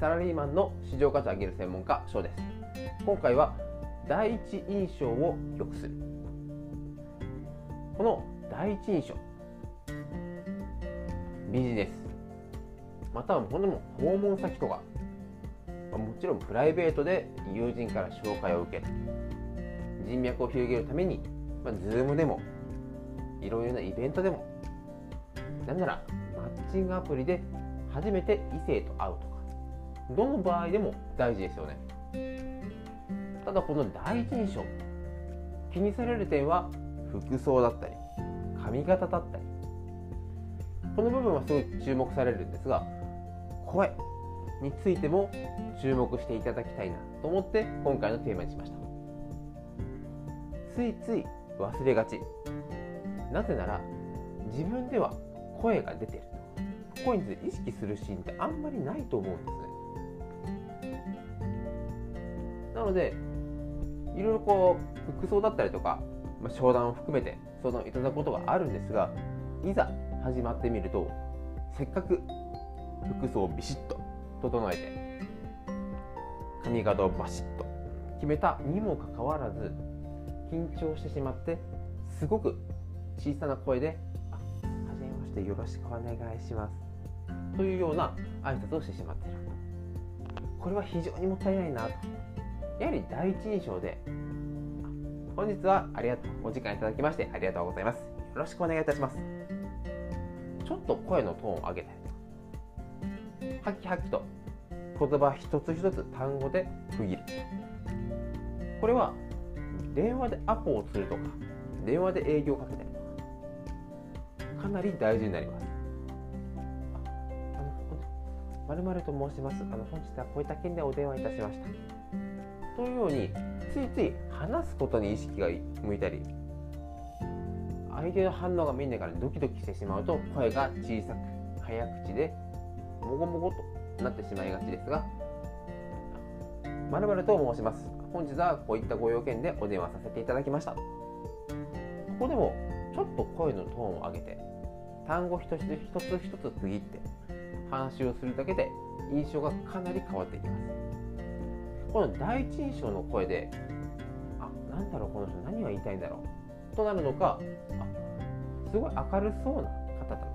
サラリーマンの市場価値を上げる専門家翔です。今回は第一印象を良くする。この第一印象ビジネス。またはこの訪問先とかもちろんプライベートで友人から紹介を受ける。人脈を広げるために、まあ、Zoom でもいろいろなイベントでもなんならマッチングアプリで初めて異性と会うとか。どの場合でも大事ですよね。ただこの第一印象気にされる点は服装だったり髪型だったり。この部分はすごい注目されるんですが声についても注目していただきたいなと思って今回のテーマにしました。ついつい忘れがち。なぜなら自分では声が出てる声について意識するシーンってあんまりないと思うんですなのでいろいろこう服装だったりとか、まあ、商談を含めて相談をいただくことがあるんですがいざ始まってみるとせっかく服装をビシッと整えて髪型をバシッと決めたにもかかわらず緊張してしまってすごく小さな声で「あはじめましてよろしくお願いします」というような挨拶をしてしまっている。これは非常にもったいないなと。やはり第一印象で本日はありがとうお時間いただきましてありがとうございます。よろしくお願いいたします。ちょっと声のトーンを上げたりとハキハキと言葉一つ一つ単語で区切る。これは電話でアポをするとか電話で営業をかけたりとかかなり大事になります。まるまると申します。あの本日はこういった件でお電話いたしました。というようについつい話すことに意識が向いたり相手の反応が見えないからドキドキしてしまうと声が小さく早口でもごもごとなってしまいがちですがまるまると申します。本日はこういったご用件でお電話させていただきました。ここでもちょっと声のトーンを上げて単語一つ一つ一つ区切って話をするだけで印象がかなり変わっていきます。この第一印象の声であなんだろうこの人何が言いたいんだろうとなるのかあすごい明るそうな方だな。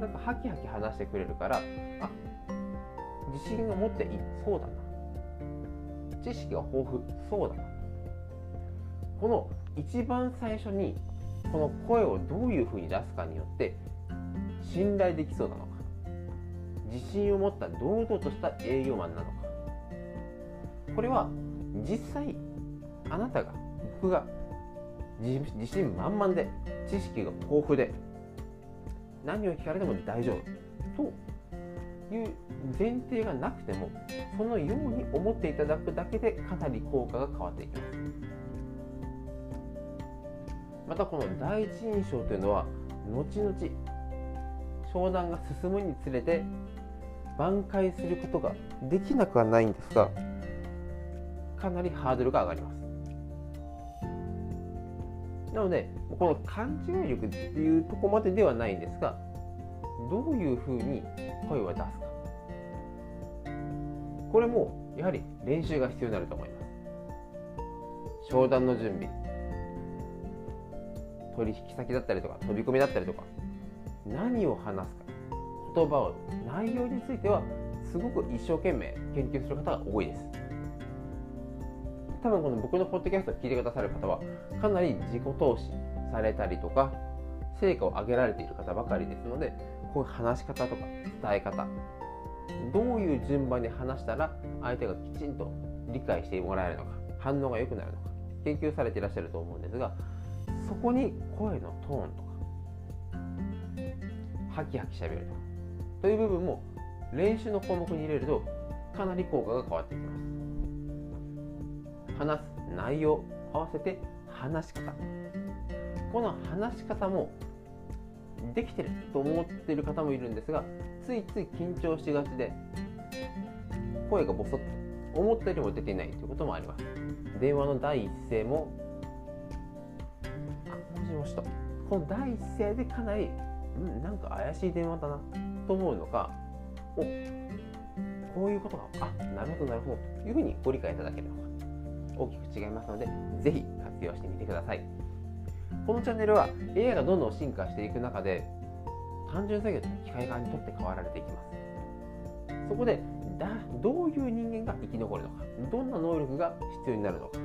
なんかハキハキ話してくれるからあ自信を持っていそうだな。知識が豊富そうだな。この一番最初にこの声をどういうふうに出すかによって信頼できそうなのか。自信を持った堂々とした営業マンなのか。これは実際あなたが僕が自信満々で知識が豊富で何を聞かれても大丈夫という前提がなくてもそのように思っていただくだけでかなり効果が変わっていきます。またこの第一印象というのは後々商談が進むにつれて挽回することができなくはないんですがかなりハードルが上がります。なのでこの勘違い力っていうとこまでではないんですがどういうふうに声を出すか。これもやはり練習が必要になると思います。商談の準備。取引先だったりとか飛び込みだったりとか。何を話すか。言葉を内容についてはすごく一生懸命研究する方が多いです。多分この僕のポッドキャストを聞いてくださる方はかなり自己投資されたりとか成果を上げられている方ばかりですのでこういう話し方とか伝え方どういう順番で話したら相手がきちんと理解してもらえるのか反応が良くなるのか研究されていらっしゃると思うんですがそこに声のトーンとかハキハキしゃべるとかという部分も練習の項目に入れるとかなり効果が変わってきます。話す内容合わせて話し方この話し方もできてると思ってる方もいるんですがついつい緊張しがちで声がボソッと思ったよりも出ていないということもあります。電話の第一声もあもしもしとこの第一声でかなり、うん、なんか怪しい電話だなと思うのかおこういうことがあなるほどなるほど。というふうにご理解いただけるのが大きく違いますのでぜひ活用してみてください。このチャンネルは AI がどんどん進化していく中で単純作業と機械側にとって変わられていきます。そこでだどういう人間が生き残るのかどんな能力が必要になるのか。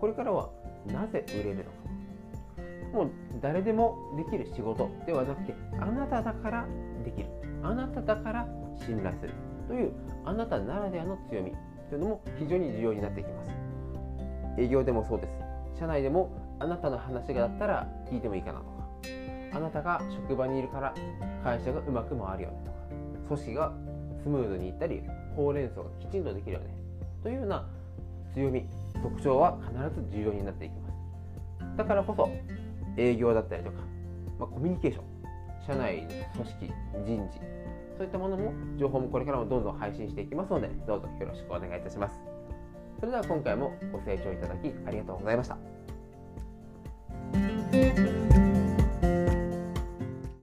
これからはなぜ売れるのか。もう誰でもできる仕事ではなくてあなただからできる。あなただから信頼する。というあなたならではの強みというのも非常に重要になってきます。営業でもそうです。社内でもあなたの話がだったら聞いてもいいかなとか。あなたが職場にいるから会社がうまく回るよねとか。組織がスムーズにいったりほうれん草がきちんとできるよね。というような強み特徴は必ず重要になっていきます。だからこそ営業だったりとか、まあ、コミュニケーション社内組織人事そういったものも情報もこれからもどんどん配信していきますのでどうぞよろしくお願いいたします。それでは今回もご清聴いただきありがとうございました。